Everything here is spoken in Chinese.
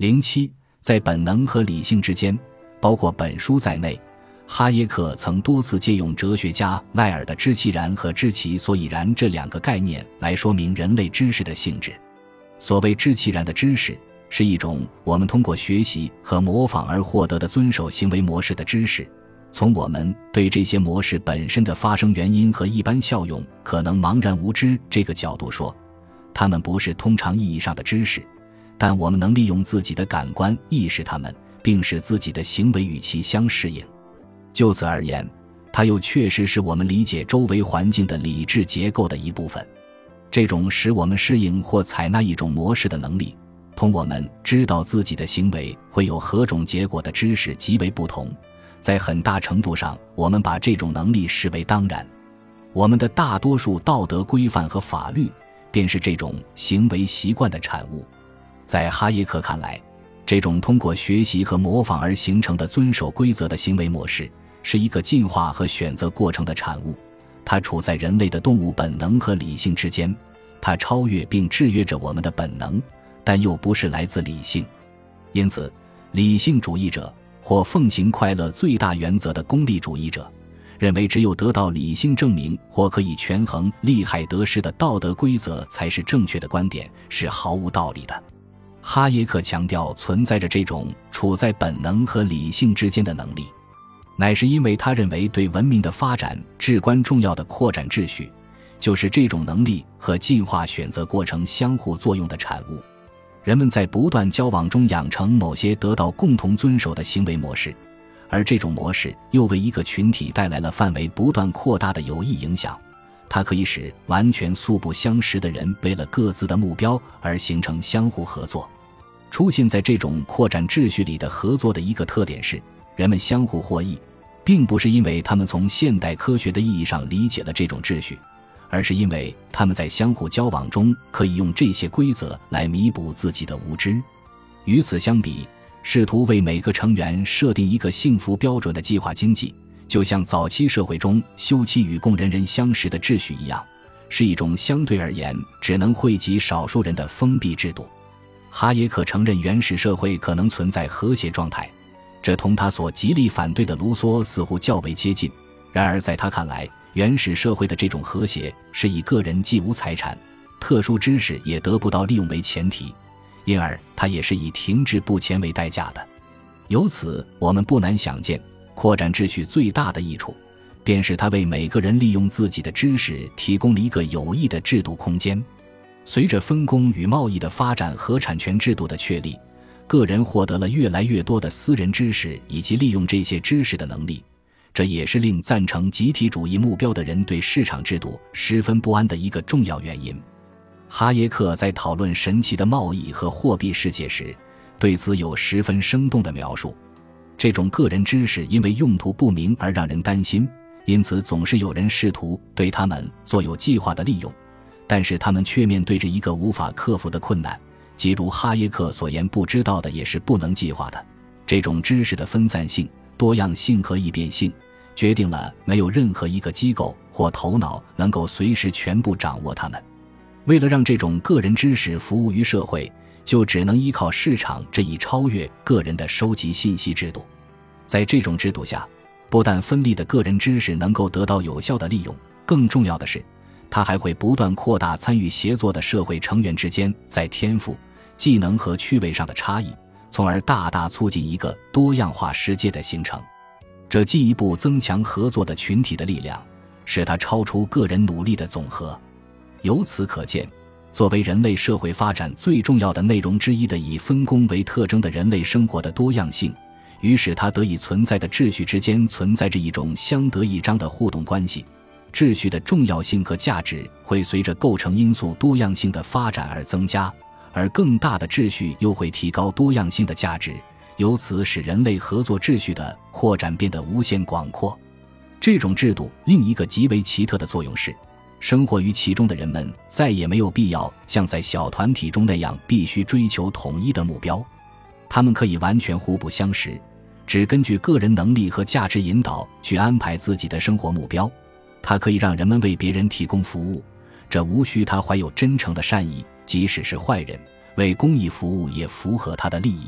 零七，在本能和理性之间，包括本书在内，哈耶克曾多次借用哲学家赖尔的“知其然”和“知其所以然”这两个概念来说明人类知识的性质。所谓“知其然”的知识，是一种我们通过学习和模仿而获得的遵守行为模式的知识。从我们对这些模式本身的发生原因和一般效用可能茫然无知这个角度说，它们不是通常意义上的知识。但我们能利用自己的感官意识它们，并使自己的行为与其相适应。就此而言，它又确实是我们理解周围环境的理智结构的一部分。这种使我们适应或采纳一种模式的能力，同我们知道自己的行为会有何种结果的知识极为不同。在很大程度上，我们把这种能力视为当然。我们的大多数道德规范和法律，便是这种行为习惯的产物。在哈耶克看来，这种通过学习和模仿而形成的遵守规则的行为模式，是一个进化和选择过程的产物。它处在人类的动物本能和理性之间，它超越并制约着我们的本能，但又不是来自理性。因此，理性主义者或奉行快乐最大原则的功利主义者，认为只有得到理性证明或可以权衡利害得失的道德规则才是正确的观点，是毫无道理的。哈耶克强调，存在着这种处在本能和理性之间的能力，乃是因为他认为对文明的发展至关重要的扩展秩序，就是这种能力和进化选择过程相互作用的产物。人们在不断交往中养成某些得到共同遵守的行为模式，而这种模式又为一个群体带来了范围不断扩大的有益影响。它可以使完全素不相识的人为了各自的目标而形成相互合作。出现在这种扩展秩序里的合作的一个特点是，人们相互获益，并不是因为他们从现代科学的意义上理解了这种秩序，而是因为他们在相互交往中可以用这些规则来弥补自己的无知。与此相比，试图为每个成员设定一个幸福标准的计划经济。就像早期社会中休戚与共、人人相识的秩序一样，是一种相对而言只能惠及少数人的封闭制度。哈耶克承认原始社会可能存在和谐状态，这同他所极力反对的卢梭似乎较为接近。然而，在他看来，原始社会的这种和谐是以个人既无财产、特殊知识也得不到利用为前提，因而他也是以停滞不前为代价的。由此，我们不难想见。扩展秩序最大的益处，便是它为每个人利用自己的知识提供了一个有益的制度空间。随着分工与贸易的发展和产权制度的确立，个人获得了越来越多的私人知识以及利用这些知识的能力。这也是令赞成集体主义目标的人对市场制度十分不安的一个重要原因。哈耶克在讨论神奇的贸易和货币世界时，对此有十分生动的描述。这种个人知识因为用途不明而让人担心，因此总是有人试图对他们做有计划的利用，但是他们却面对着一个无法克服的困难，即如哈耶克所言，不知道的也是不能计划的。这种知识的分散性、多样性和易变性，决定了没有任何一个机构或头脑能够随时全部掌握它们。为了让这种个人知识服务于社会。就只能依靠市场这一超越个人的收集信息制度。在这种制度下，不但分立的个人知识能够得到有效的利用，更重要的是，它还会不断扩大参与协作的社会成员之间在天赋、技能和趣味上的差异，从而大大促进一个多样化世界的形成。这进一步增强合作的群体的力量，使它超出个人努力的总和。由此可见。作为人类社会发展最重要的内容之一的以分工为特征的人类生活的多样性，与使它得以存在的秩序之间存在着一种相得益彰的互动关系。秩序的重要性和价值会随着构成因素多样性的发展而增加，而更大的秩序又会提高多样性的价值，由此使人类合作秩序的扩展变得无限广阔。这种制度另一个极为奇特的作用是。生活于其中的人们再也没有必要像在小团体中那样必须追求统一的目标，他们可以完全互不相识，只根据个人能力和价值引导去安排自己的生活目标。它可以让人们为别人提供服务，这无需他怀有真诚的善意，即使是坏人，为公益服务也符合他的利益。